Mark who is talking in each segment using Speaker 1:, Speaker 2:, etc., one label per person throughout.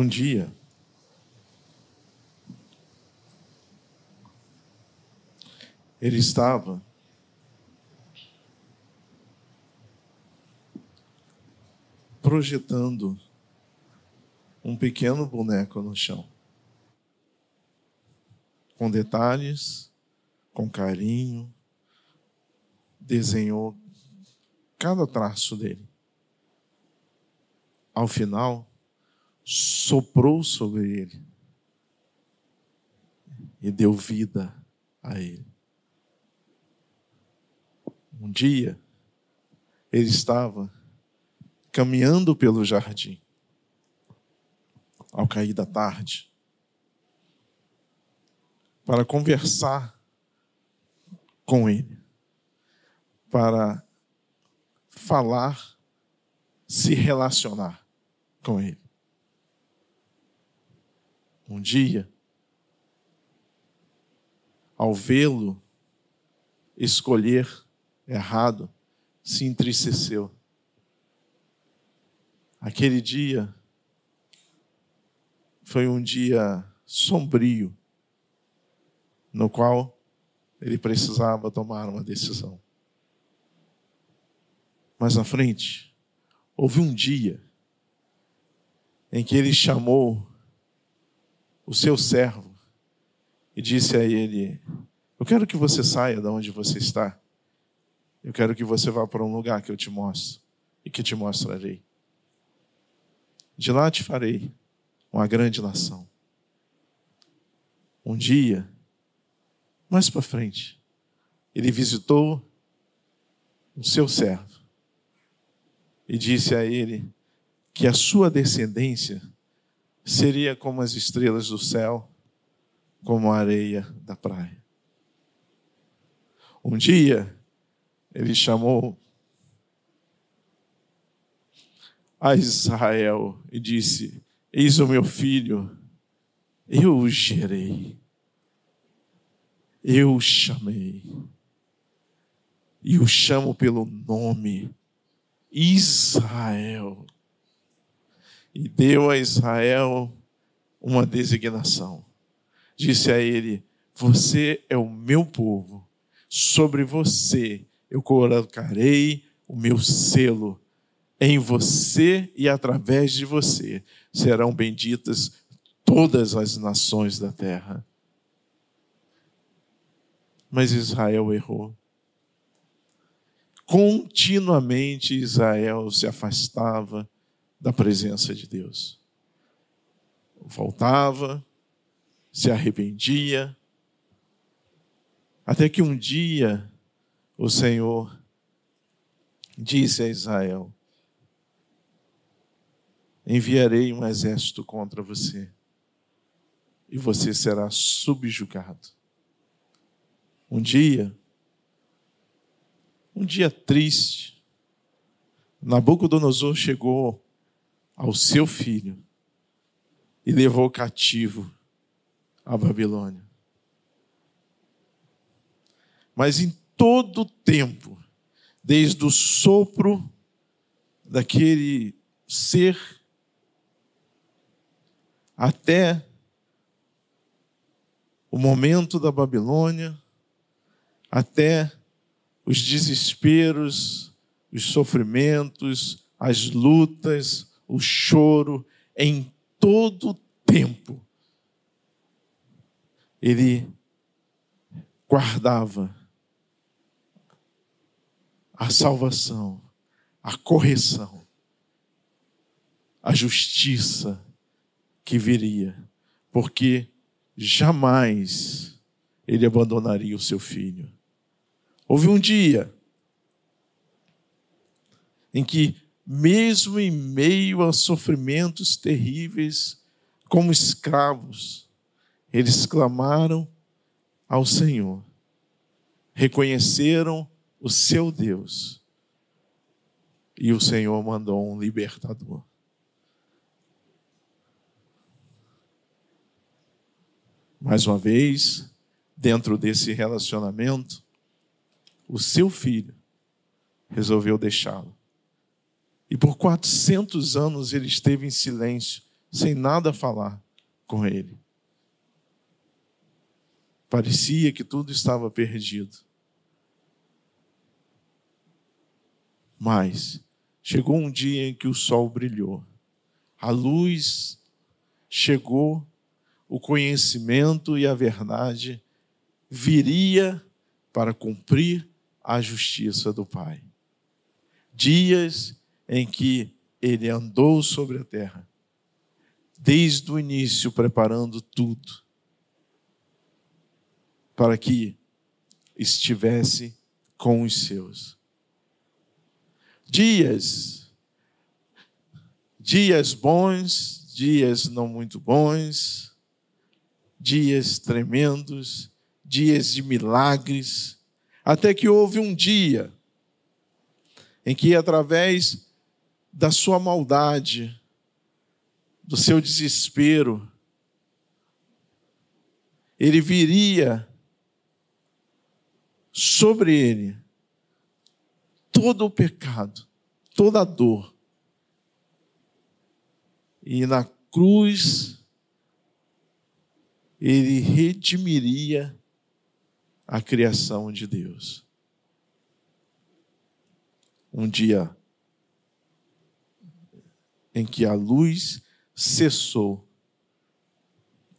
Speaker 1: Um dia, ele estava projetando um pequeno boneco no chão, com detalhes, com carinho, desenhou cada traço dele. Ao final, soprou sobre ele e deu vida a ele. Um dia, ele estava caminhando pelo jardim, ao cair da tarde, para conversar com ele, para falar, se relacionar com ele. Um dia, ao vê-lo escolher errado, se entristeceu. Aquele dia foi um dia sombrio, no qual ele precisava tomar uma decisão. Mas na frente, houve um dia em que ele chamou o seu servo e disse a ele: Eu quero que você saia da onde você está. Eu quero que você vá para um lugar que eu te mostro e que te mostrarei. De lá te farei uma grande nação. Um dia, mais para frente, ele visitou o seu servo e disse a ele que a sua descendência seria como as estrelas do céu, como a areia da praia. Um dia, ele chamou a Israel e disse: Eis o meu filho, eu o gerei, eu o chamei, e o chamo pelo nome Israel. E deu a Israel uma designação. Disse a ele: Você é o meu povo, sobre você eu colocarei o meu selo em você e através de você serão benditas todas as nações da terra. Mas Israel errou. Continuamente Israel se afastava da presença de Deus. Voltava, se arrependia, até que um dia o Senhor disse a Israel: enviarei um exército contra você e você será subjugado. Um dia, um dia triste, Nabucodonosor chegou ao seu filho e levou cativo a Babilônia. Mas em todo tempo, desde o sopro daquele ser até o momento da Babilônia, até os desesperos, os sofrimentos, as lutas, o choro, em todo tempo. Ele guardava a salvação, a correção, a justiça, que viria, porque jamais ele abandonaria o seu filho. Houve um dia em que, mesmo em meio a sofrimentos terríveis, como escravos, eles clamaram ao Senhor, reconheceram o seu Deus, e o Senhor mandou um libertador. Mais uma vez, dentro desse relacionamento, o seu filho resolveu deixá-lo. E por 400 anos ele esteve em silêncio, sem nada falar com ele. Parecia que tudo estava perdido. Mas chegou um dia em que o sol brilhou, a luz chegou, o conhecimento e a verdade viria para cumprir a justiça do Pai. Dias em que ele andou sobre a terra, desde o início preparando tudo para que estivesse com os seus. Dias, dias bons, dias não muito bons, dias tremendos, dias de milagres, até que houve um dia em que, através da sua maldade, do seu desespero, ele viria sobre ele todo o pecado, toda a dor. E na cruz, ele redimiria a criação de Deus. Um dia em que a luz cessou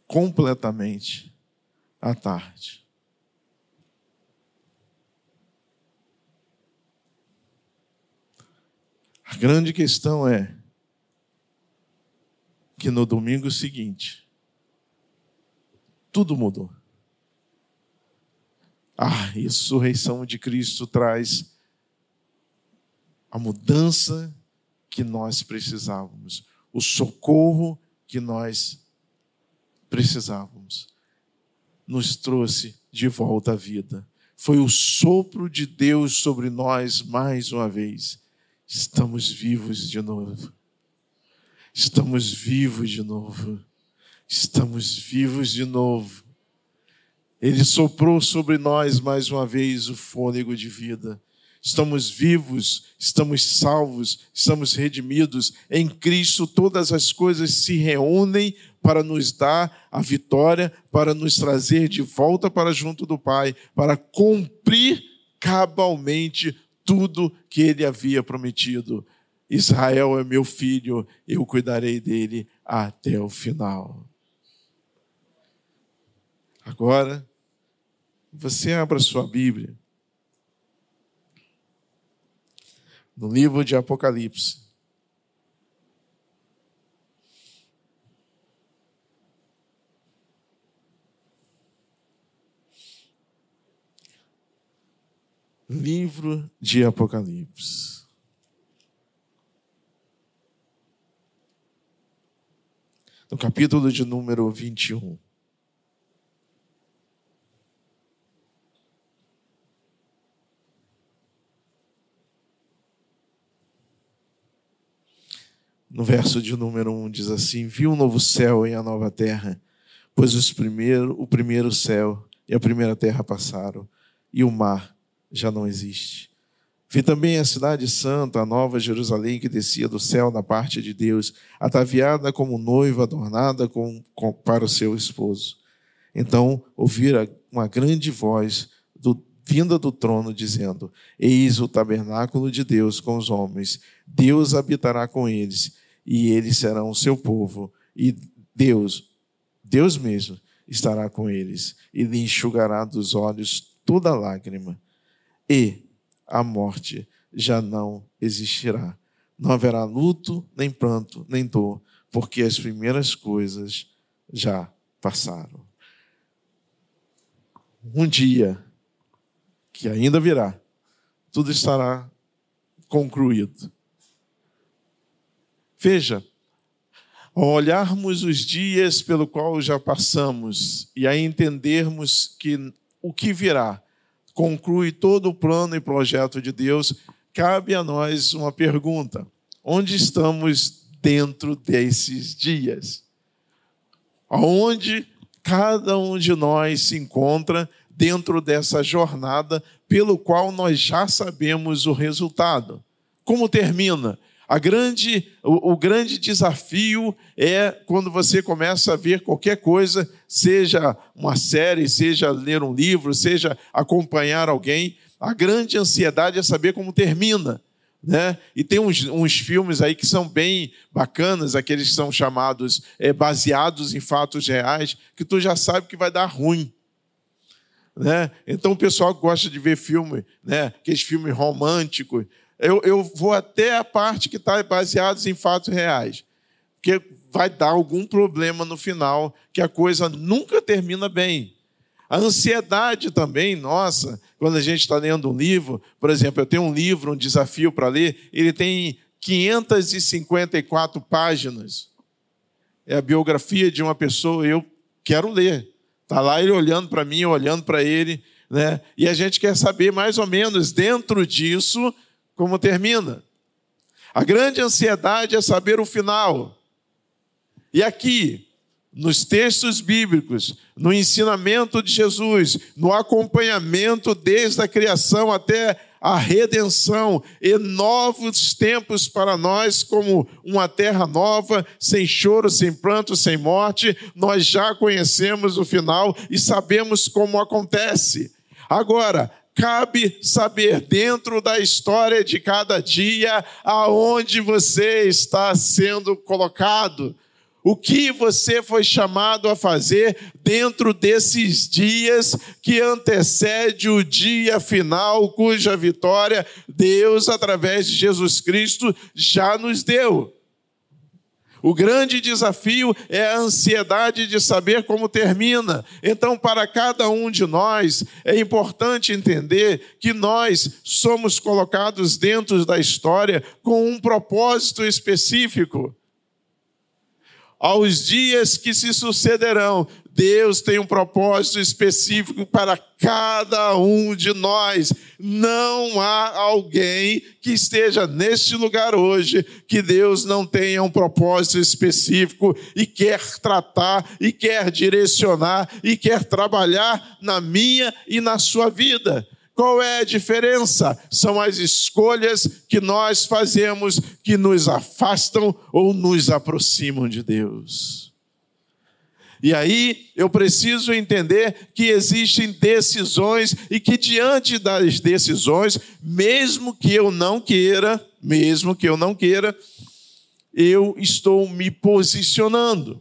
Speaker 1: completamente à tarde. A grande questão é que no domingo seguinte, tudo mudou. A ressurreição de Cristo traz a mudança que nós precisávamos, o socorro que nós precisávamos. Nos trouxe de volta à vida. Foi o sopro de Deus sobre nós mais uma vez Estamos vivos de novo. Estamos vivos de novo. Estamos vivos de novo. Ele soprou sobre nós mais uma vez o fôlego de vida. Estamos vivos, estamos salvos, estamos redimidos. Em Cristo todas as coisas se reúnem para nos dar a vitória, para nos trazer de volta para junto do Pai, para cumprir cabalmente tudo que ele havia prometido. Israel é meu filho, eu cuidarei dele até o final. Agora, você abra sua Bíblia no livro de Apocalipse. livro de Apocalipse. No capítulo de número 21. No verso de número 1 diz assim: Vi um novo céu e a nova terra, pois os primeiro, o primeiro céu e a primeira terra passaram, e o mar já não existe. Vi também a cidade santa, a nova Jerusalém, que descia do céu na parte de Deus, ataviada como noiva adornada com, com, para o seu esposo. Então ouvira uma grande voz do, vinda do trono, dizendo: Eis o tabernáculo de Deus com os homens, Deus habitará com eles, e eles serão o seu povo, e Deus, Deus mesmo, estará com eles, e lhe enxugará dos olhos toda lágrima e a morte já não existirá. Não haverá luto, nem pranto, nem dor, porque as primeiras coisas já passaram. Um dia, que ainda virá, tudo estará concluído. Veja, ao olharmos os dias pelo qual já passamos e a entendermos que o que virá conclui todo o plano e projeto de Deus, cabe a nós uma pergunta: onde estamos dentro desses dias? Aonde cada um de nós se encontra dentro dessa jornada pelo qual nós já sabemos o resultado? Como termina? A grande, o, o, grande desafio é quando você começa a ver qualquer coisa, seja uma série, seja ler um livro, seja acompanhar alguém. A grande ansiedade é saber como termina. Né? E tem uns, uns filmes aí que são bem bacanas, aqueles que são chamados é, baseados em fatos reais, que tu já sabe que vai dar ruim. Né? Então o pessoal gosta de ver filme, né? aqueles filmes românticos, eu, eu vou até a parte que está baseados em fatos reais. Porque vai dar algum problema no final, que a coisa nunca termina bem. A ansiedade também, nossa, quando a gente está lendo um livro, por exemplo, eu tenho um livro, um desafio para ler, ele tem 554 páginas. É a biografia de uma pessoa, eu quero ler. Está lá ele olhando para mim, olhando para ele, né? E a gente quer saber mais ou menos dentro disso como termina. A grande ansiedade é saber o final. E aqui, nos textos bíblicos, no ensinamento de Jesus, no acompanhamento desde a criação até a redenção e novos tempos para nós, como uma terra nova, sem choro, sem pranto, sem morte, nós já conhecemos o final e sabemos como acontece. Agora, cabe saber dentro da história de cada dia aonde você está sendo colocado. O que você foi chamado a fazer dentro desses dias que antecede o dia final, cuja vitória Deus, através de Jesus Cristo, já nos deu. O grande desafio é a ansiedade de saber como termina. Então, para cada um de nós, é importante entender que nós somos colocados dentro da história com um propósito específico aos dias que se sucederão, Deus tem um propósito específico para cada um de nós. Não há alguém que esteja neste lugar hoje que Deus não tenha um propósito específico e quer tratar, e quer direcionar, e quer trabalhar na minha e na sua vida. Qual é a diferença? São as escolhas que nós fazemos que nos afastam ou nos aproximam de Deus. E aí eu preciso entender que existem decisões e que diante das decisões, mesmo que eu não queira, mesmo que eu não queira, eu estou me posicionando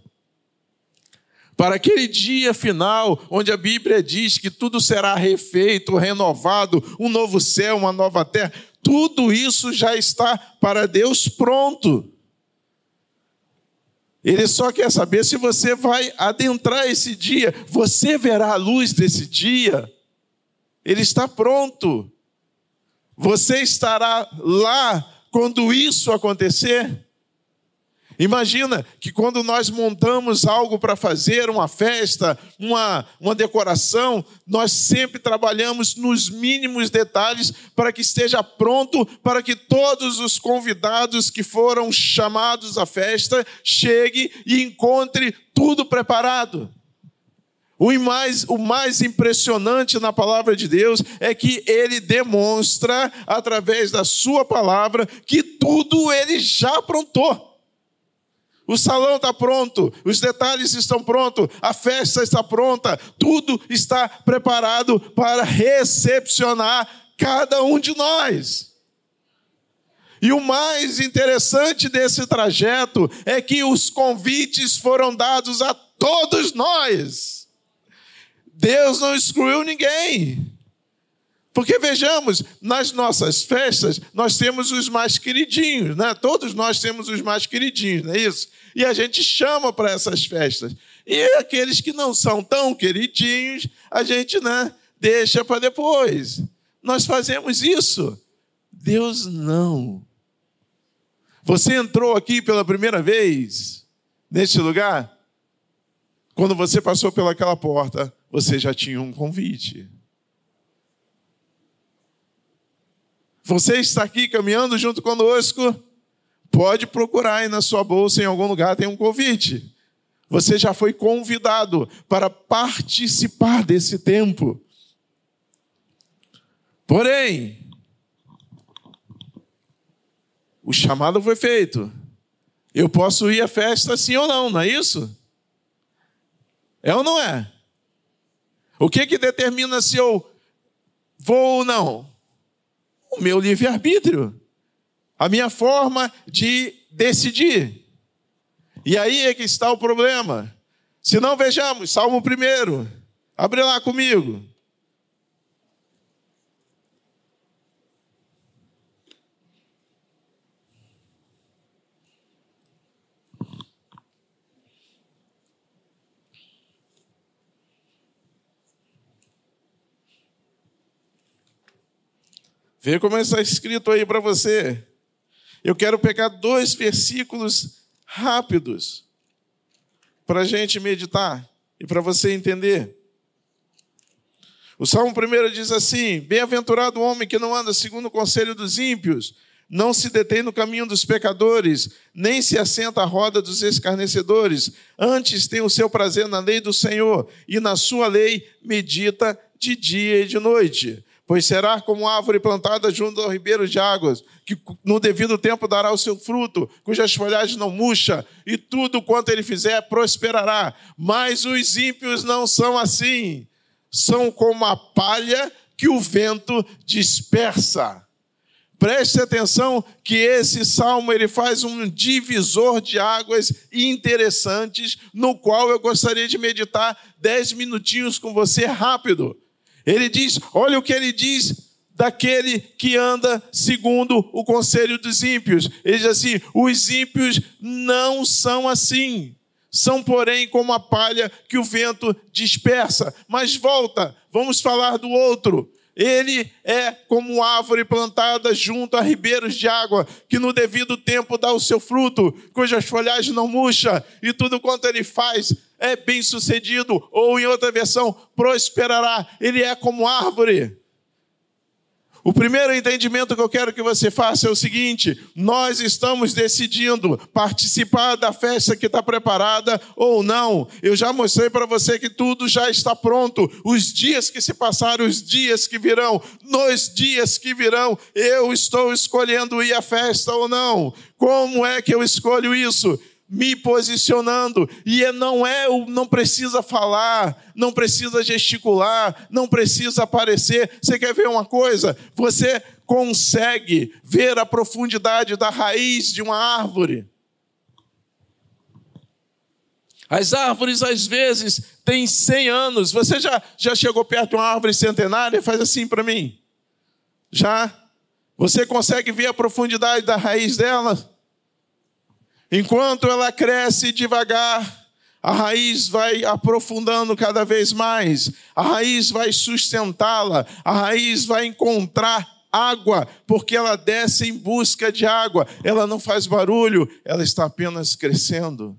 Speaker 1: para aquele dia final, onde a Bíblia diz que tudo será refeito, renovado, um novo céu, uma nova terra, tudo isso já está para Deus pronto. Ele só quer saber se você vai adentrar esse dia, você verá a luz desse dia. Ele está pronto. Você estará lá quando isso acontecer. Imagina que quando nós montamos algo para fazer, uma festa, uma, uma decoração, nós sempre trabalhamos nos mínimos detalhes para que esteja pronto, para que todos os convidados que foram chamados à festa cheguem e encontrem tudo preparado. O mais, o mais impressionante na palavra de Deus é que ele demonstra, através da sua palavra, que tudo ele já aprontou. O salão está pronto, os detalhes estão prontos, a festa está pronta, tudo está preparado para recepcionar cada um de nós. E o mais interessante desse trajeto é que os convites foram dados a todos nós. Deus não excluiu ninguém. Porque vejamos, nas nossas festas, nós temos os mais queridinhos, né? Todos nós temos os mais queridinhos, não é isso? E a gente chama para essas festas. E aqueles que não são tão queridinhos, a gente, né, deixa para depois. Nós fazemos isso. Deus não. Você entrou aqui pela primeira vez neste lugar? Quando você passou pelaquela porta, você já tinha um convite. Você está aqui caminhando junto conosco, pode procurar aí na sua bolsa, em algum lugar tem um convite. Você já foi convidado para participar desse tempo. Porém, o chamado foi feito. Eu posso ir à festa sim ou não, não é isso? É ou não é? O que que determina se eu vou ou não? O meu livre-arbítrio. A minha forma de decidir. E aí é que está o problema. Se não, vejamos, Salmo 1. Abre lá comigo. Vê como está escrito aí para você. Eu quero pegar dois versículos rápidos para a gente meditar e para você entender. O Salmo 1 diz assim: Bem-aventurado o homem que não anda segundo o conselho dos ímpios, não se detém no caminho dos pecadores, nem se assenta à roda dos escarnecedores. Antes tem o seu prazer na lei do Senhor, e na sua lei medita de dia e de noite pois será como árvore plantada junto ao ribeiro de águas, que no devido tempo dará o seu fruto, cujas folhagens não murcha, e tudo quanto ele fizer prosperará. Mas os ímpios não são assim, são como a palha que o vento dispersa. Preste atenção que esse salmo ele faz um divisor de águas interessantes, no qual eu gostaria de meditar dez minutinhos com você rápido. Ele diz: olha o que ele diz daquele que anda segundo o conselho dos ímpios. Ele diz assim: os ímpios não são assim. São, porém, como a palha que o vento dispersa. Mas volta, vamos falar do outro. Ele é como árvore plantada junto a ribeiros de água, que no devido tempo dá o seu fruto, cujas folhagens não murcha, e tudo quanto ele faz é bem sucedido, ou em outra versão, prosperará. Ele é como árvore o primeiro entendimento que eu quero que você faça é o seguinte: nós estamos decidindo participar da festa que está preparada ou não. Eu já mostrei para você que tudo já está pronto. Os dias que se passaram, os dias que virão, nos dias que virão, eu estou escolhendo ir à festa ou não. Como é que eu escolho isso? Me posicionando. E é, não é, não precisa falar, não precisa gesticular, não precisa aparecer. Você quer ver uma coisa? Você consegue ver a profundidade da raiz de uma árvore. As árvores, às vezes, têm 100 anos. Você já, já chegou perto de uma árvore centenária? Faz assim para mim. Já? Você consegue ver a profundidade da raiz dela? Enquanto ela cresce devagar, a raiz vai aprofundando cada vez mais, a raiz vai sustentá-la, a raiz vai encontrar água, porque ela desce em busca de água, ela não faz barulho, ela está apenas crescendo.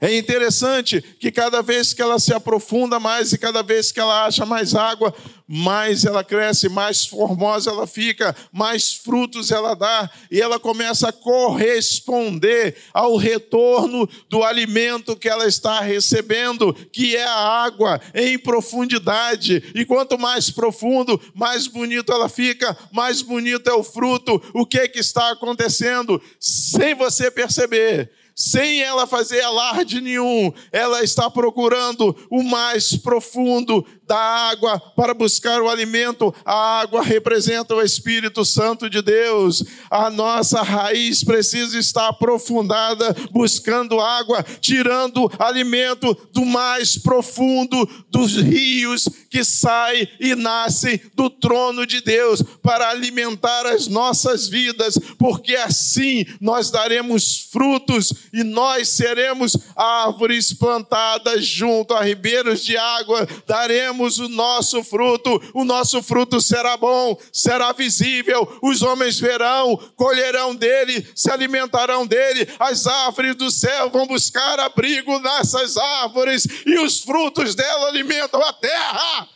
Speaker 1: É interessante que cada vez que ela se aprofunda mais e cada vez que ela acha mais água, mais ela cresce, mais formosa ela fica, mais frutos ela dá, e ela começa a corresponder ao retorno do alimento que ela está recebendo, que é a água em profundidade. E quanto mais profundo, mais bonito ela fica, mais bonito é o fruto. O que, que está acontecendo? Sem você perceber sem ela fazer alarde nenhum, ela está procurando o mais profundo da água para buscar o alimento. A água representa o Espírito Santo de Deus. A nossa raiz precisa estar aprofundada, buscando água, tirando alimento do mais profundo dos rios que saem e nascem do trono de Deus para alimentar as nossas vidas, porque assim nós daremos frutos e nós seremos árvores plantadas junto a ribeiros de água, daremos o nosso fruto, o nosso fruto será bom, será visível, os homens verão, colherão dele, se alimentarão dele, as árvores do céu vão buscar abrigo nessas árvores e os frutos dela alimentam a terra.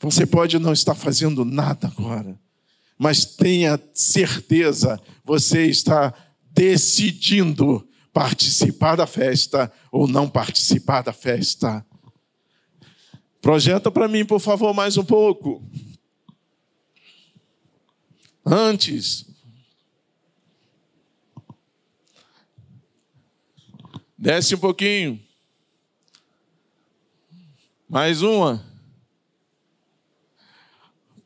Speaker 1: Você pode não estar fazendo nada agora, mas tenha certeza, você está decidindo participar da festa ou não participar da festa. Projeta para mim, por favor, mais um pouco. Antes. Desce um pouquinho. Mais uma.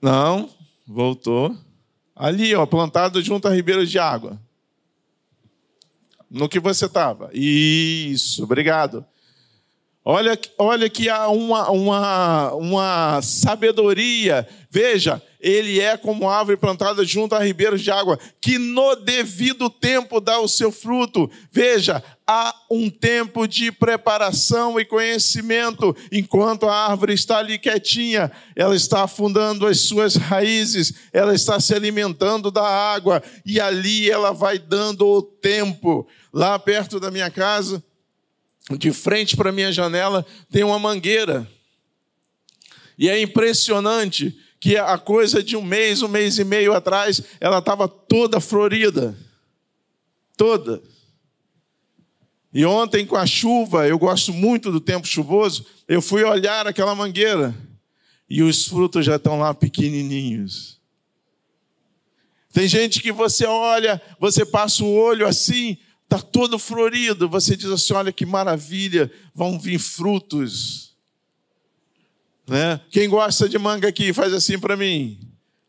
Speaker 1: Não, voltou. Ali, ó, plantado junto a ribeiros de água. No que você estava. Isso, obrigado. Olha, olha que há uma, uma, uma sabedoria. Veja, ele é como árvore plantada junto a ribeiros de água, que no devido tempo dá o seu fruto. Veja, há um tempo de preparação e conhecimento. Enquanto a árvore está ali quietinha, ela está afundando as suas raízes, ela está se alimentando da água, e ali ela vai dando o tempo. Lá perto da minha casa, de frente para minha janela tem uma mangueira. E é impressionante que a coisa de um mês, um mês e meio atrás, ela estava toda florida. Toda. E ontem, com a chuva, eu gosto muito do tempo chuvoso, eu fui olhar aquela mangueira e os frutos já estão lá pequenininhos. Tem gente que você olha, você passa o olho assim, está todo florido. Você diz assim: olha que maravilha, vão vir frutos. Né? Quem gosta de manga aqui, faz assim para mim.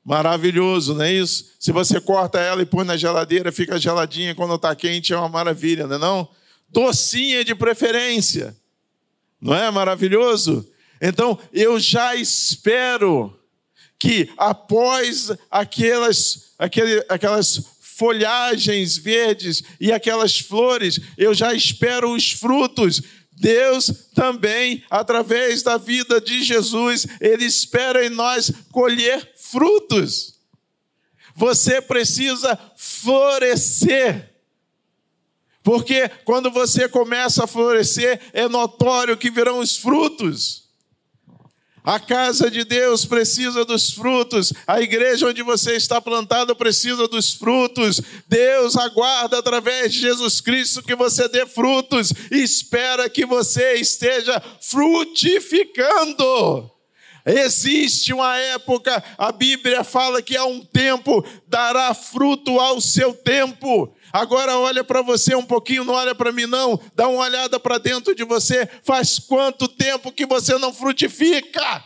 Speaker 1: Maravilhoso, não é isso? Se você corta ela e põe na geladeira, fica geladinha, quando está quente é uma maravilha, não é não? Docinha de preferência. Não é maravilhoso? Então, eu já espero que após aquelas, aquele, aquelas folhagens verdes e aquelas flores, eu já espero os frutos. Deus também, através da vida de Jesus, Ele espera em nós colher frutos. Você precisa florescer. Porque quando você começa a florescer, é notório que virão os frutos. A casa de Deus precisa dos frutos, a igreja onde você está plantado precisa dos frutos. Deus aguarda através de Jesus Cristo que você dê frutos e espera que você esteja frutificando. Existe uma época, a Bíblia fala que há um tempo, dará fruto ao seu tempo. Agora olha para você um pouquinho, não olha para mim não. Dá uma olhada para dentro de você. Faz quanto tempo que você não frutifica?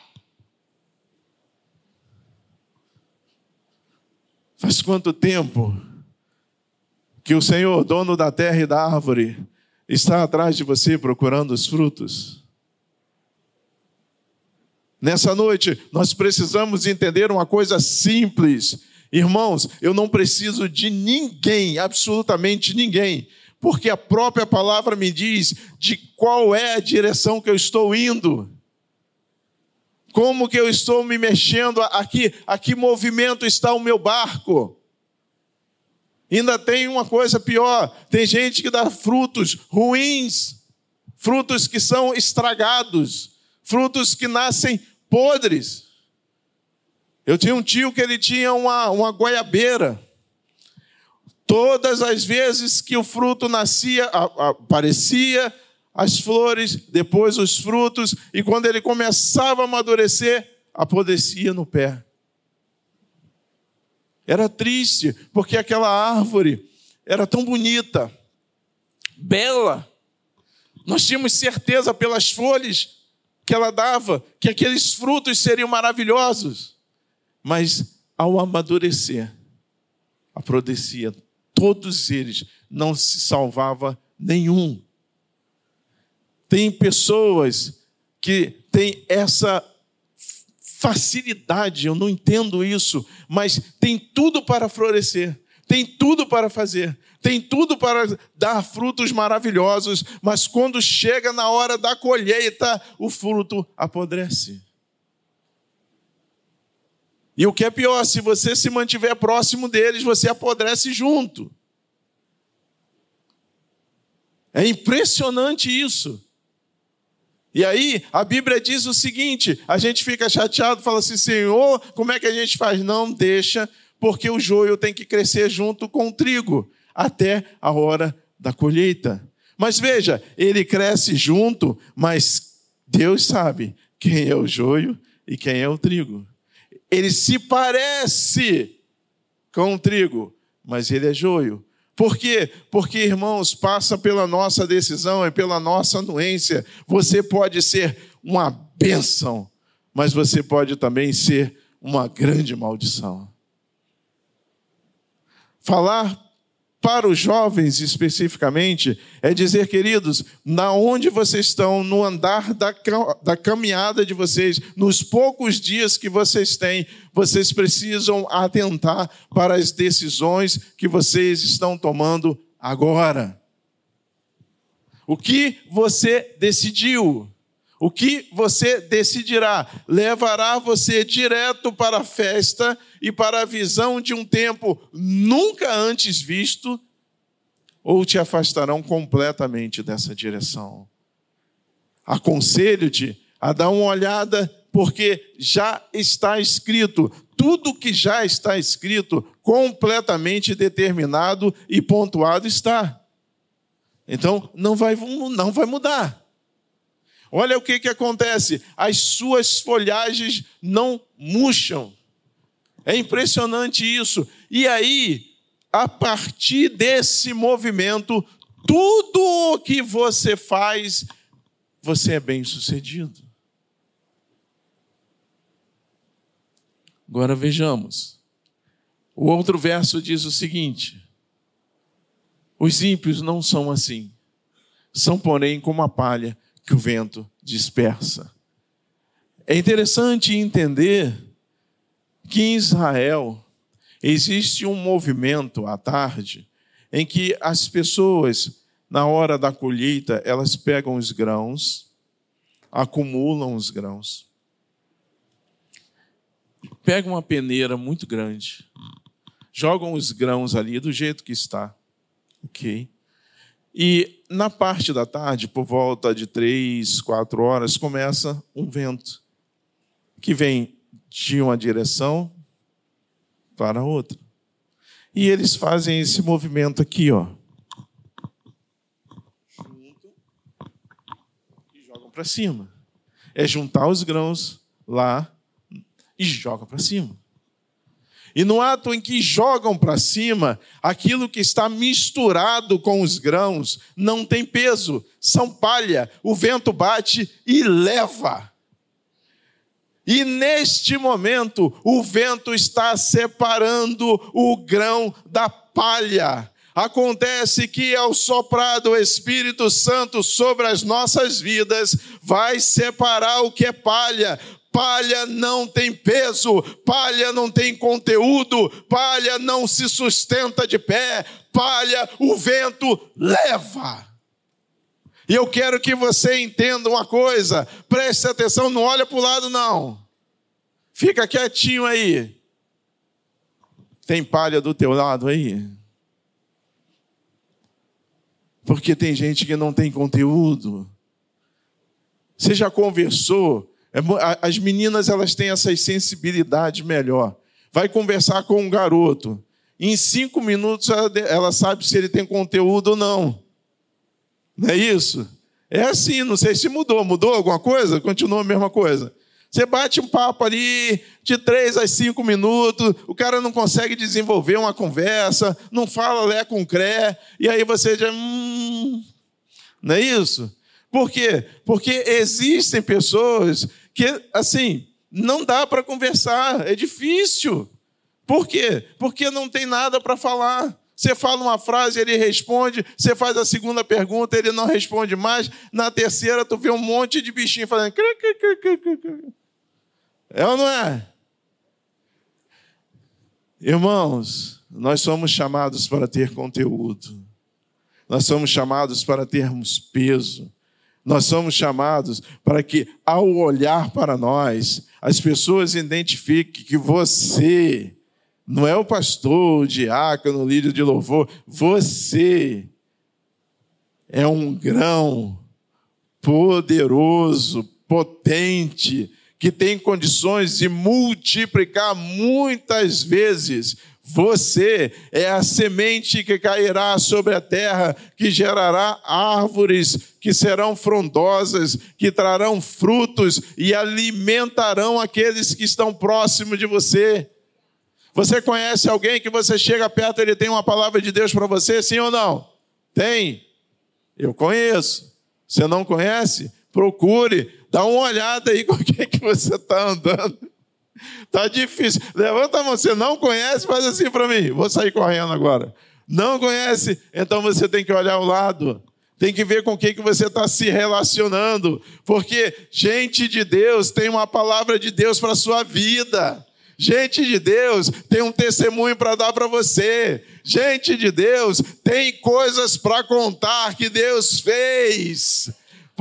Speaker 1: Faz quanto tempo que o Senhor, dono da terra e da árvore, está atrás de você procurando os frutos? Nessa noite, nós precisamos entender uma coisa simples Irmãos, eu não preciso de ninguém, absolutamente ninguém, porque a própria palavra me diz de qual é a direção que eu estou indo. Como que eu estou me mexendo aqui? A que movimento está o meu barco? Ainda tem uma coisa pior: tem gente que dá frutos ruins, frutos que são estragados, frutos que nascem podres. Eu tinha um tio que ele tinha uma, uma goiabeira. Todas as vezes que o fruto nascia, aparecia as flores, depois os frutos, e quando ele começava a amadurecer, apodrecia no pé. Era triste, porque aquela árvore era tão bonita, bela. Nós tínhamos certeza pelas folhas que ela dava que aqueles frutos seriam maravilhosos. Mas ao amadurecer, apodrecia todos eles, não se salvava nenhum. Tem pessoas que têm essa facilidade, eu não entendo isso, mas tem tudo para florescer, tem tudo para fazer, tem tudo para dar frutos maravilhosos, mas quando chega na hora da colheita, o fruto apodrece. E o que é pior, se você se mantiver próximo deles, você apodrece junto. É impressionante isso. E aí, a Bíblia diz o seguinte: a gente fica chateado, fala assim, Senhor, como é que a gente faz? Não deixa, porque o joio tem que crescer junto com o trigo, até a hora da colheita. Mas veja, ele cresce junto, mas Deus sabe quem é o joio e quem é o trigo. Ele se parece com o trigo, mas ele é joio. Por quê? Porque, irmãos, passa pela nossa decisão e pela nossa anuência. Você pode ser uma bênção, mas você pode também ser uma grande maldição. Falar para os jovens especificamente, é dizer, queridos, na onde vocês estão, no andar da, da caminhada de vocês, nos poucos dias que vocês têm, vocês precisam atentar para as decisões que vocês estão tomando agora. O que você decidiu? O que você decidirá levará você direto para a festa e para a visão de um tempo nunca antes visto, ou te afastarão completamente dessa direção. Aconselho-te a dar uma olhada, porque já está escrito, tudo que já está escrito, completamente determinado e pontuado está. Então, não vai, não vai mudar. Olha o que, que acontece: as suas folhagens não murcham. É impressionante isso. E aí, a partir desse movimento, tudo o que você faz, você é bem sucedido. Agora vejamos. O outro verso diz o seguinte: Os ímpios não são assim, são, porém, como a palha que o vento dispersa. É interessante entender que em Israel existe um movimento à tarde em que as pessoas, na hora da colheita, elas pegam os grãos, acumulam os grãos, pegam uma peneira muito grande, jogam os grãos ali do jeito que está, ok? E na parte da tarde, por volta de três, quatro horas, começa um vento que vem de uma direção para outra. E eles fazem esse movimento aqui, ó. Juntam e jogam para cima. É juntar os grãos lá e joga para cima. E no ato em que jogam para cima, aquilo que está misturado com os grãos não tem peso, são palha, o vento bate e leva. E neste momento, o vento está separando o grão da palha. Acontece que ao soprar do Espírito Santo sobre as nossas vidas, vai separar o que é palha, palha não tem peso, palha não tem conteúdo, palha não se sustenta de pé, palha o vento leva. E eu quero que você entenda uma coisa, preste atenção, não olha para o lado não. Fica quietinho aí. Tem palha do teu lado aí? Porque tem gente que não tem conteúdo. Você já conversou as meninas elas têm essa sensibilidade melhor. Vai conversar com um garoto. Em cinco minutos ela sabe se ele tem conteúdo ou não. Não é isso? É assim, não sei se mudou. Mudou alguma coisa? Continua a mesma coisa. Você bate um papo ali de três a cinco minutos, o cara não consegue desenvolver uma conversa, não fala lé com cré, e aí você já. Hum, não é isso? Por quê? Porque existem pessoas que, assim, não dá para conversar, é difícil. Por quê? Porque não tem nada para falar. Você fala uma frase, ele responde. Você faz a segunda pergunta, ele não responde mais. Na terceira, tu vê um monte de bichinho fazendo. É ou não é? Irmãos, nós somos chamados para ter conteúdo. Nós somos chamados para termos peso. Nós somos chamados para que, ao olhar para nós, as pessoas identifiquem que você não é o pastor, o diácono, o líder de louvor, você é um grão poderoso, potente, que tem condições de multiplicar muitas vezes Você é a semente que cairá sobre a terra, que gerará árvores que serão frondosas, que trarão frutos e alimentarão aqueles que estão próximos de você. Você conhece alguém que você chega perto, ele tem uma palavra de Deus para você, sim ou não? Tem. Eu conheço. Você não conhece? Procure, dá uma olhada aí com quem que você está andando. Tá difícil. Levanta a mão. Você não conhece, faz assim para mim. Vou sair correndo agora. Não conhece? Então você tem que olhar ao lado. Tem que ver com quem que você está se relacionando. Porque gente de Deus tem uma palavra de Deus para a sua vida. Gente de Deus tem um testemunho para dar para você. Gente de Deus tem coisas para contar que Deus fez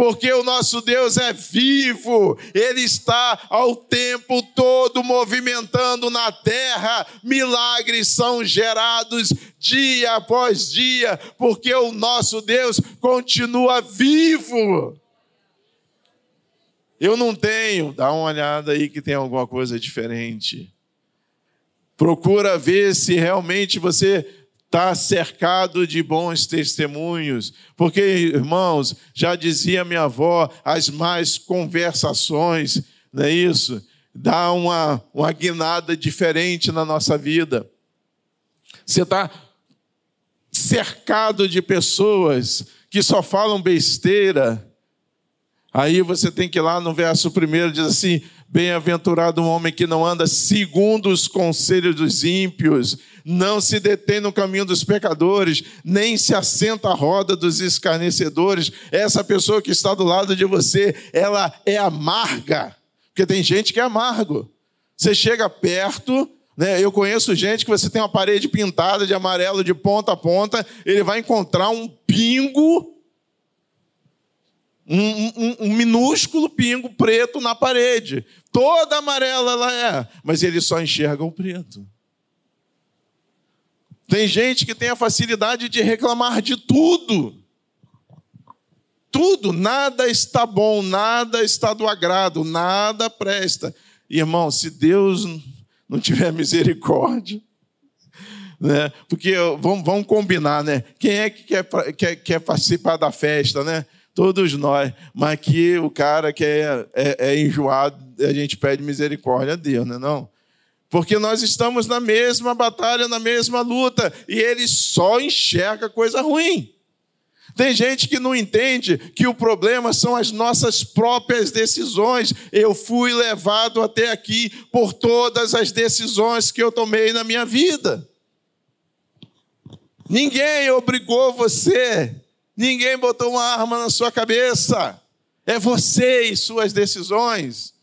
Speaker 1: porque o nosso Deus é vivo, Ele está ao tempo todo movimentando na terra, milagres são gerados dia após dia, porque o nosso Deus continua vivo. Eu não tenho, dá uma olhada aí que tem alguma coisa diferente. Procura ver se realmente você está cercado de bons testemunhos, porque, irmãos, já dizia minha avó, as mais conversações, não é isso? Dá uma, uma guinada diferente na nossa vida. Você está cercado de pessoas que só falam besteira. Aí você tem que ir lá no verso primeiro, diz assim: Bem-aventurado um homem que não anda segundo os conselhos dos ímpios, não se detém no caminho dos pecadores, nem se assenta à roda dos escarnecedores. Essa pessoa que está do lado de você, ela é amarga, porque tem gente que é amargo. Você chega perto, né? Eu conheço gente que você tem uma parede pintada de amarelo de ponta a ponta, ele vai encontrar um pingo um, um, um, minúsculo pingo preto na parede. Toda amarela ela é, mas ele só enxerga o preto. Tem gente que tem a facilidade de reclamar de tudo. Tudo, nada está bom, nada está do agrado, nada presta. Irmão, se Deus não tiver misericórdia, né? Porque vamos, vamos combinar, né? Quem é que quer, quer, quer participar da festa, né? Todos nós. Mas aqui o cara que é, é, é enjoado, a gente pede misericórdia a Deus, não é não? Porque nós estamos na mesma batalha, na mesma luta, e ele só enxerga coisa ruim. Tem gente que não entende que o problema são as nossas próprias decisões. Eu fui levado até aqui por todas as decisões que eu tomei na minha vida. Ninguém obrigou você Ninguém botou uma arma na sua cabeça. É você e suas decisões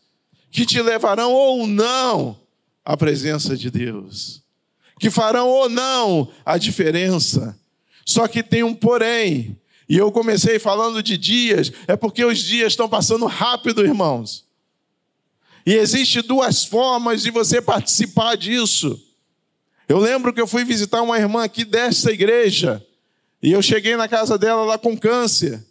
Speaker 1: que te levarão ou não à presença de Deus, que farão ou não a diferença. Só que tem um porém. E eu comecei falando de dias, é porque os dias estão passando rápido, irmãos. E existe duas formas de você participar disso. Eu lembro que eu fui visitar uma irmã aqui desta igreja. E eu cheguei na casa dela lá com câncer.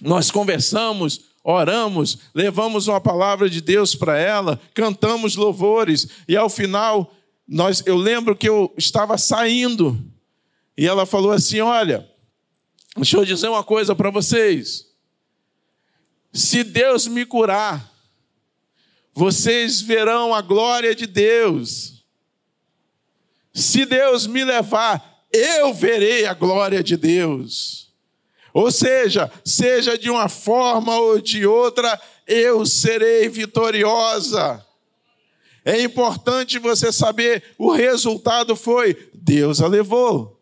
Speaker 1: Nós conversamos, oramos, levamos uma palavra de Deus para ela, cantamos louvores e ao final nós, eu lembro que eu estava saindo e ela falou assim: Olha, deixa eu dizer uma coisa para vocês. Se Deus me curar, vocês verão a glória de Deus. Se Deus me levar, eu verei a glória de Deus. Ou seja, seja de uma forma ou de outra, eu serei vitoriosa. É importante você saber, o resultado foi: Deus a levou.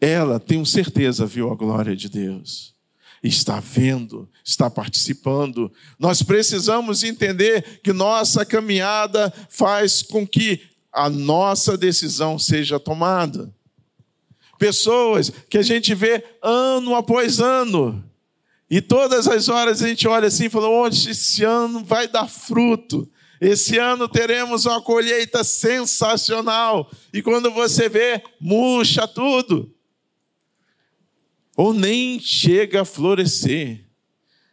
Speaker 1: Ela, tenho certeza, viu a glória de Deus. Está vendo, está participando. Nós precisamos entender que nossa caminhada faz com que a nossa decisão seja tomada. Pessoas que a gente vê ano após ano, e todas as horas a gente olha assim e fala: onde esse ano vai dar fruto. Esse ano teremos uma colheita sensacional. E quando você vê, murcha tudo. Ou nem chega a florescer.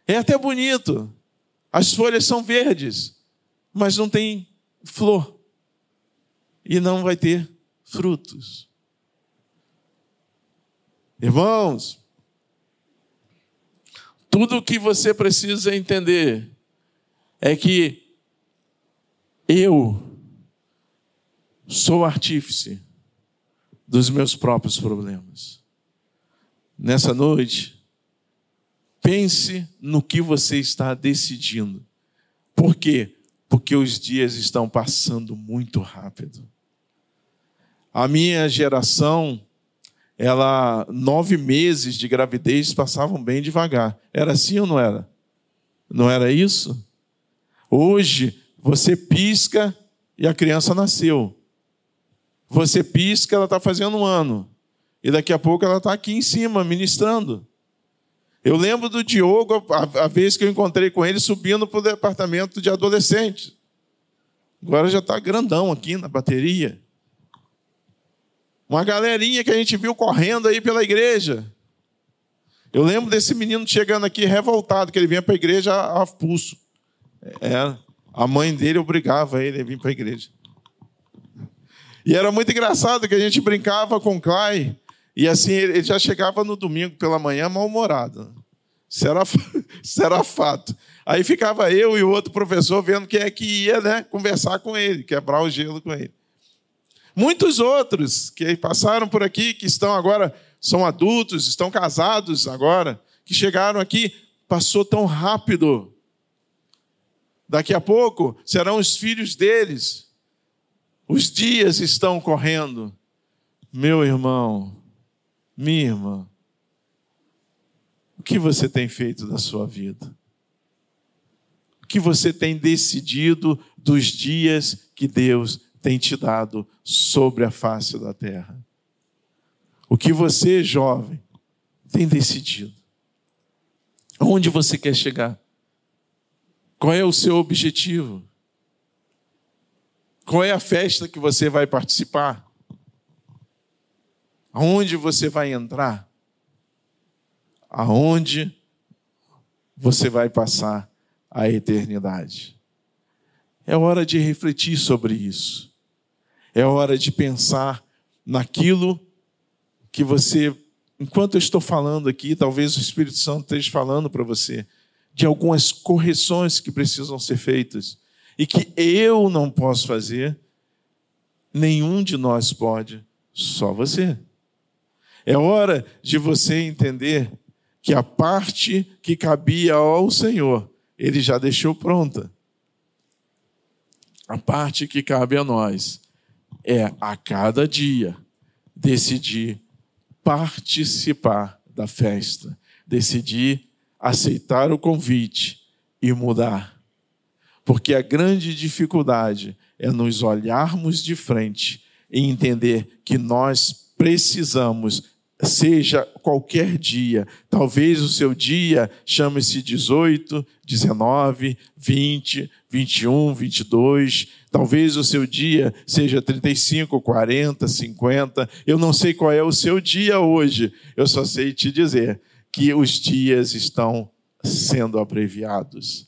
Speaker 1: É até bonito. As folhas são verdes, mas não tem flor. E não vai ter frutos. Irmãos, tudo o que você precisa entender é que eu sou artífice dos meus próprios problemas. Nessa noite, pense no que você está decidindo. Por quê? Porque os dias estão passando muito rápido. A minha geração, ela, nove meses de gravidez passavam bem devagar. Era assim ou não era? Não era isso? Hoje, você pisca e a criança nasceu. Você pisca, ela está fazendo um ano. E daqui a pouco ela está aqui em cima, ministrando. Eu lembro do Diogo, a, a vez que eu encontrei com ele, subindo para o departamento de adolescentes. Agora já está grandão aqui na bateria. Uma galerinha que a gente viu correndo aí pela igreja. Eu lembro desse menino chegando aqui revoltado, que ele vinha para a igreja a, pulso. É, a mãe dele obrigava ele a vir para a igreja. E era muito engraçado que a gente brincava com o Clay, e assim ele já chegava no domingo pela manhã mal-humorado. Isso era, isso era fato. Aí ficava eu e o outro professor vendo quem é que ia né, conversar com ele, quebrar o gelo com ele. Muitos outros que passaram por aqui, que estão agora, são adultos, estão casados agora, que chegaram aqui, passou tão rápido. Daqui a pouco serão os filhos deles. Os dias estão correndo. Meu irmão, minha irmã, o que você tem feito da sua vida? O que você tem decidido dos dias que Deus tem te dado sobre a face da terra. O que você, jovem, tem decidido? Onde você quer chegar? Qual é o seu objetivo? Qual é a festa que você vai participar? Aonde você vai entrar? Aonde você vai passar a eternidade? É hora de refletir sobre isso. É hora de pensar naquilo que você, enquanto eu estou falando aqui, talvez o Espírito Santo esteja falando para você, de algumas correções que precisam ser feitas e que eu não posso fazer, nenhum de nós pode, só você. É hora de você entender que a parte que cabia ao Senhor, Ele já deixou pronta. A parte que cabe a nós, é a cada dia decidir participar da festa, decidir aceitar o convite e mudar. Porque a grande dificuldade é nos olharmos de frente e entender que nós precisamos seja qualquer dia. Talvez o seu dia chame-se 18, 19, 20, 21, 22. Talvez o seu dia seja 35, 40, 50. Eu não sei qual é o seu dia hoje. Eu só sei te dizer que os dias estão sendo abreviados.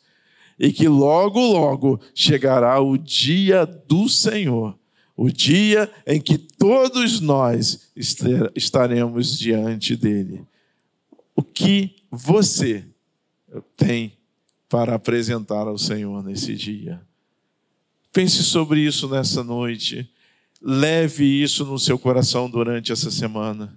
Speaker 1: E que logo, logo chegará o dia do Senhor o dia em que todos nós estaremos diante dele. O que você tem para apresentar ao Senhor nesse dia? Pense sobre isso nessa noite. Leve isso no seu coração durante essa semana.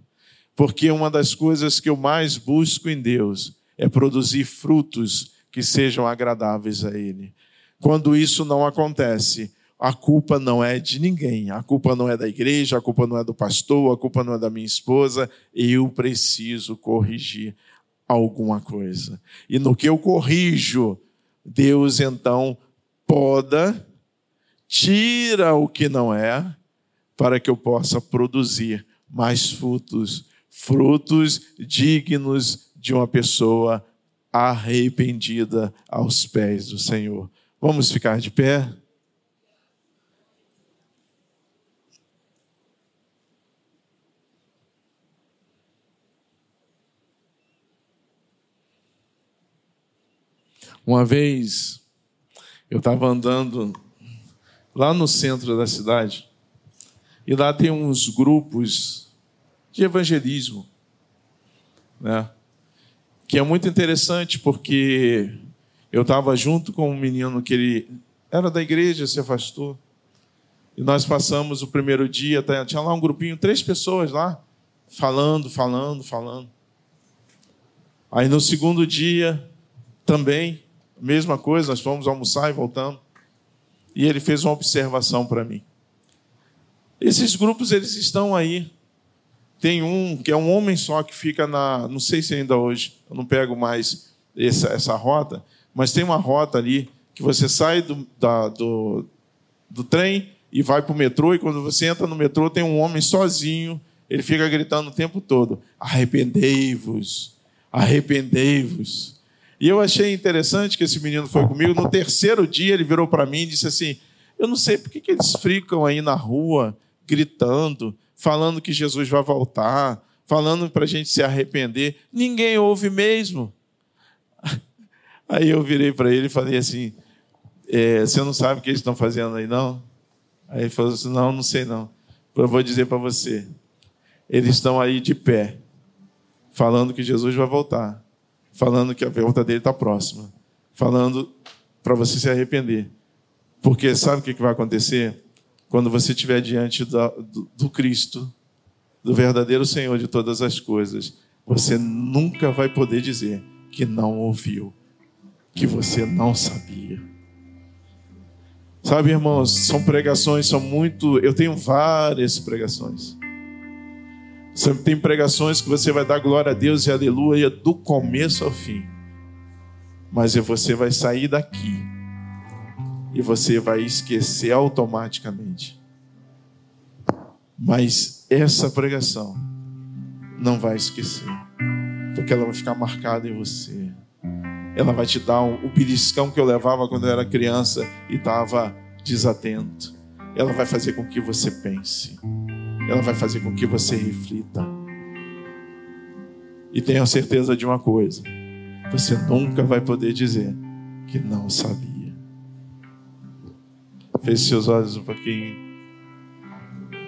Speaker 1: Porque uma das coisas que eu mais busco em Deus é produzir frutos que sejam agradáveis a Ele. Quando isso não acontece, a culpa não é de ninguém, a culpa não é da igreja, a culpa não é do pastor, a culpa não é da minha esposa, eu preciso corrigir alguma coisa. E no que eu corrijo, Deus então poda, tira o que não é, para que eu possa produzir mais frutos, frutos dignos de uma pessoa arrependida aos pés do Senhor. Vamos ficar de pé? Uma vez eu estava andando lá no centro da cidade E lá tem uns grupos de evangelismo, né? Que é muito interessante porque eu estava junto com um menino que ele era da igreja, se afastou. E nós passamos o primeiro dia, tinha lá um grupinho, três pessoas lá, falando, falando, falando. Aí no segundo dia, também, mesma coisa, nós fomos almoçar e voltamos. E ele fez uma observação para mim. Esses grupos, eles estão aí. Tem um que é um homem só que fica na. Não sei se ainda hoje, eu não pego mais essa, essa rota, mas tem uma rota ali que você sai do, da, do, do trem e vai para o metrô, e quando você entra no metrô, tem um homem sozinho, ele fica gritando o tempo todo: arrependei-vos, arrependei-vos. E eu achei interessante que esse menino foi comigo. No terceiro dia, ele virou para mim e disse assim: Eu não sei por que, que eles ficam aí na rua gritando, falando que Jesus vai voltar, falando para a gente se arrepender. Ninguém ouve mesmo. Aí eu virei para ele e falei assim: é, Você não sabe o que eles estão fazendo aí, não? Aí ele falou assim: Não, não sei não. Eu vou dizer para você. Eles estão aí de pé, falando que Jesus vai voltar, falando que a volta dele está próxima, falando para você se arrepender. Porque sabe o que vai acontecer? Quando você estiver diante do, do, do Cristo, do verdadeiro Senhor de todas as coisas, você nunca vai poder dizer que não ouviu que você não sabia. Sabe, irmãos, são pregações, são muito. Eu tenho várias pregações. Sempre tem pregações que você vai dar glória a Deus e aleluia do começo ao fim. Mas você vai sair daqui e você vai esquecer automaticamente. Mas essa pregação não vai esquecer, porque ela vai ficar marcada em você. Ela vai te dar o beliscão que eu levava quando eu era criança e estava desatento. Ela vai fazer com que você pense. Ela vai fazer com que você reflita. E tenha certeza de uma coisa: você nunca vai poder dizer que não sabia. Feche seus olhos um pouquinho.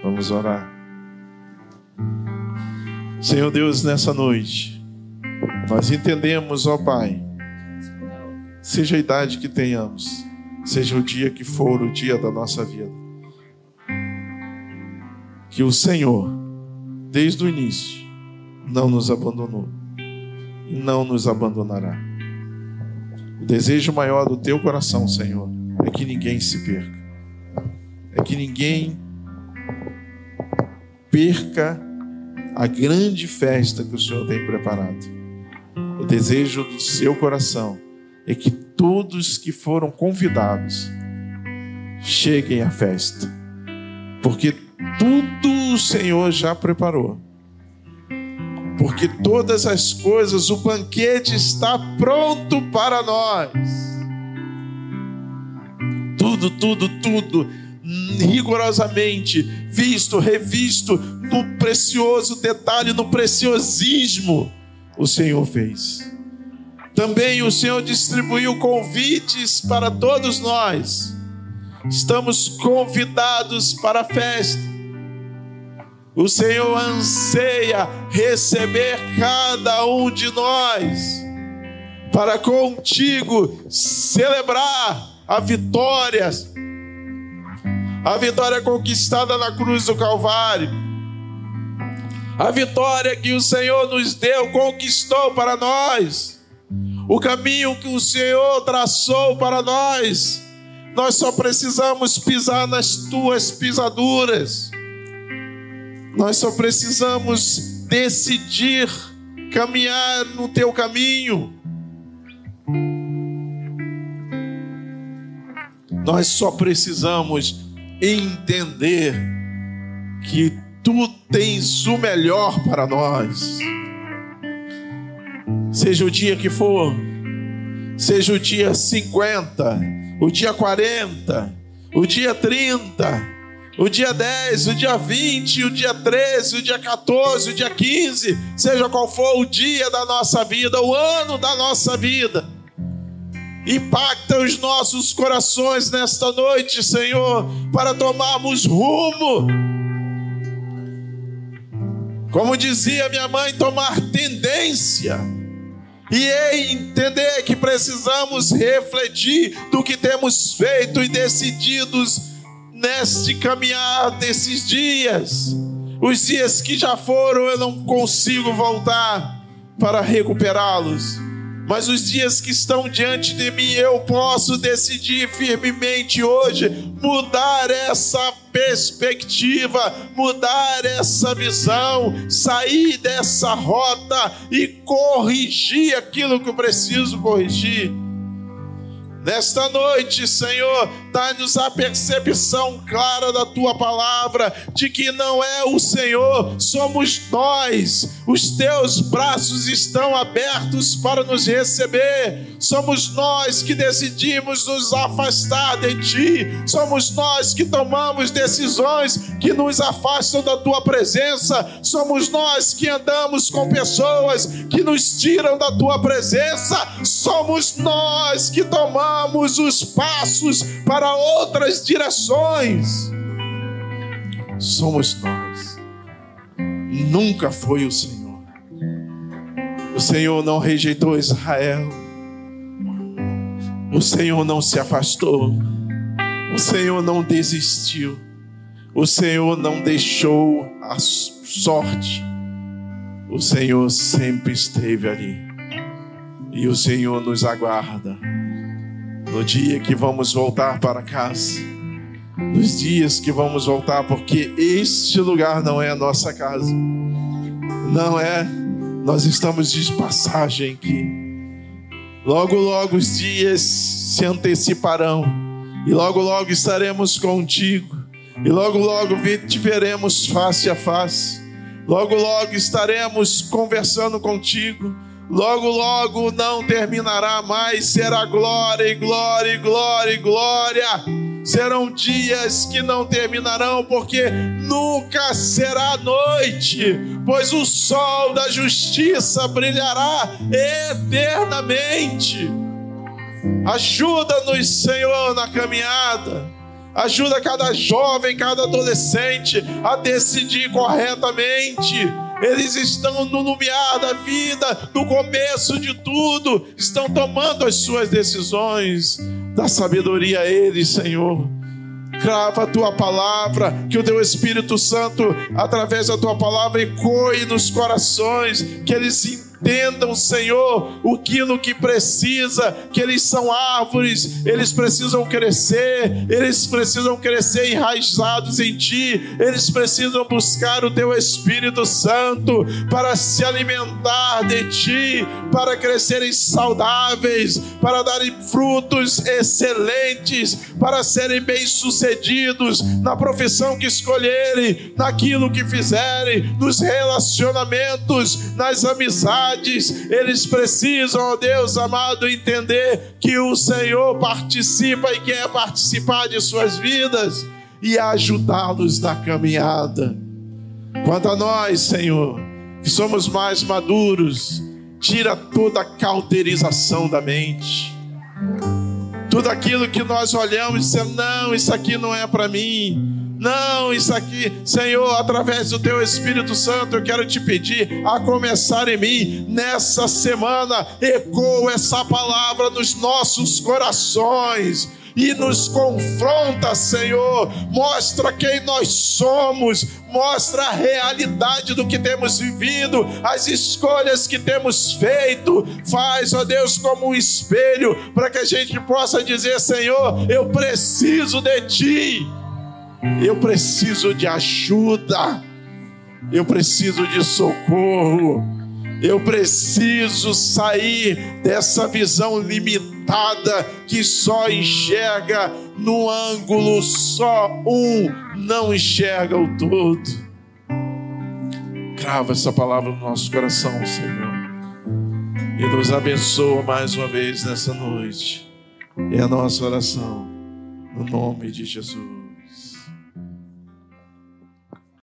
Speaker 1: Vamos orar. Senhor Deus, nessa noite, nós entendemos, ó Pai, seja a idade que tenhamos, seja o dia que for o dia da nossa vida. Que o Senhor, desde o início, não nos abandonou e não nos abandonará. O desejo maior do teu coração, Senhor, é que ninguém se perca, é que ninguém perca a grande festa que o Senhor tem preparado. O desejo do seu coração é que todos que foram convidados cheguem à festa, porque tudo o Senhor já preparou. Porque todas as coisas, o banquete está pronto para nós. Tudo, tudo, tudo, rigorosamente visto, revisto, no precioso detalhe, no preciosismo, o Senhor fez. Também o Senhor distribuiu convites para todos nós. Estamos convidados para a festa. O Senhor anseia receber cada um de nós para contigo celebrar a vitória, a vitória conquistada na cruz do Calvário, a vitória que o Senhor nos deu, conquistou para nós o caminho que o Senhor traçou para nós. Nós só precisamos pisar nas tuas pisaduras. Nós só precisamos decidir caminhar no teu caminho. Nós só precisamos entender que tu tens o melhor para nós. Seja o dia que for, seja o dia 50, o dia 40, o dia 30, o dia 10, o dia 20, o dia 13, o dia 14, o dia 15, seja qual for o dia da nossa vida, o ano da nossa vida. Impacta os nossos corações nesta noite, Senhor, para tomarmos rumo Como dizia minha mãe, tomar tendência. E entender precisamos refletir do que temos feito e decididos neste caminhar desses dias. Os dias que já foram, eu não consigo voltar para recuperá-los. Mas os dias que estão diante de mim, eu posso decidir firmemente hoje mudar essa perspectiva, mudar essa visão, sair dessa rota e corrigir aquilo que eu preciso corrigir. Nesta noite, Senhor, dá-nos a percepção clara da tua palavra, de que não é o Senhor, somos nós. Os teus braços estão abertos para nos receber. Somos nós que decidimos nos afastar de ti. Somos nós que tomamos decisões que nos afastam da tua presença. Somos nós que andamos com pessoas que nos tiram da tua presença. Somos nós que tomamos os passos para outras direções. Somos nós. Nunca foi o Senhor. O Senhor não rejeitou Israel. O Senhor não se afastou. O Senhor não desistiu. O Senhor não deixou a sorte. O Senhor sempre esteve ali. E o Senhor nos aguarda no dia que vamos voltar para casa, nos dias que vamos voltar, porque este lugar não é a nossa casa, não é, nós estamos de passagem aqui. Logo, logo os dias se anteciparão, e logo, logo estaremos contigo, e logo, logo te veremos face a face, logo, logo estaremos conversando contigo Logo, logo não terminará mais, será glória glória glória glória. Serão dias que não terminarão, porque nunca será noite, pois o sol da justiça brilhará eternamente. Ajuda-nos, Senhor, na caminhada. Ajuda cada jovem, cada adolescente a decidir corretamente eles estão no lumiar da vida, no começo de tudo, estão tomando as suas decisões. Dá sabedoria a eles, Senhor. Crava a tua palavra, que o teu Espírito Santo, através da tua palavra, ecoe nos corações, que eles se entendam, Senhor, aquilo que precisa, que eles são árvores, eles precisam crescer, eles precisam crescer enraizados em Ti, eles precisam buscar o Teu Espírito Santo para se alimentar de Ti, para crescerem saudáveis, para darem frutos excelentes, para serem bem-sucedidos na profissão que escolherem, naquilo que fizerem, nos relacionamentos, nas amizades eles precisam, ó Deus amado, entender que o Senhor participa e quer participar de suas vidas e ajudá-los na caminhada. Quanto a nós, Senhor, que somos mais maduros, tira toda a cauterização da mente. Tudo aquilo que nós olhamos e dizemos, não, isso aqui não é para mim não, isso aqui, Senhor, através do Teu Espírito Santo, eu quero te pedir a começar em mim, nessa semana, ecoa essa palavra nos nossos corações e nos confronta, Senhor. Mostra quem nós somos, mostra a realidade do que temos vivido, as escolhas que temos feito. Faz, ó Deus, como um espelho, para que a gente possa dizer: Senhor, eu preciso de Ti. Eu preciso de ajuda. Eu preciso de socorro. Eu preciso sair dessa visão limitada que só enxerga no ângulo só um, não enxerga o todo. Crava essa palavra no nosso coração, Senhor. E nos abençoa mais uma vez nessa noite. É a nossa oração. No nome de Jesus.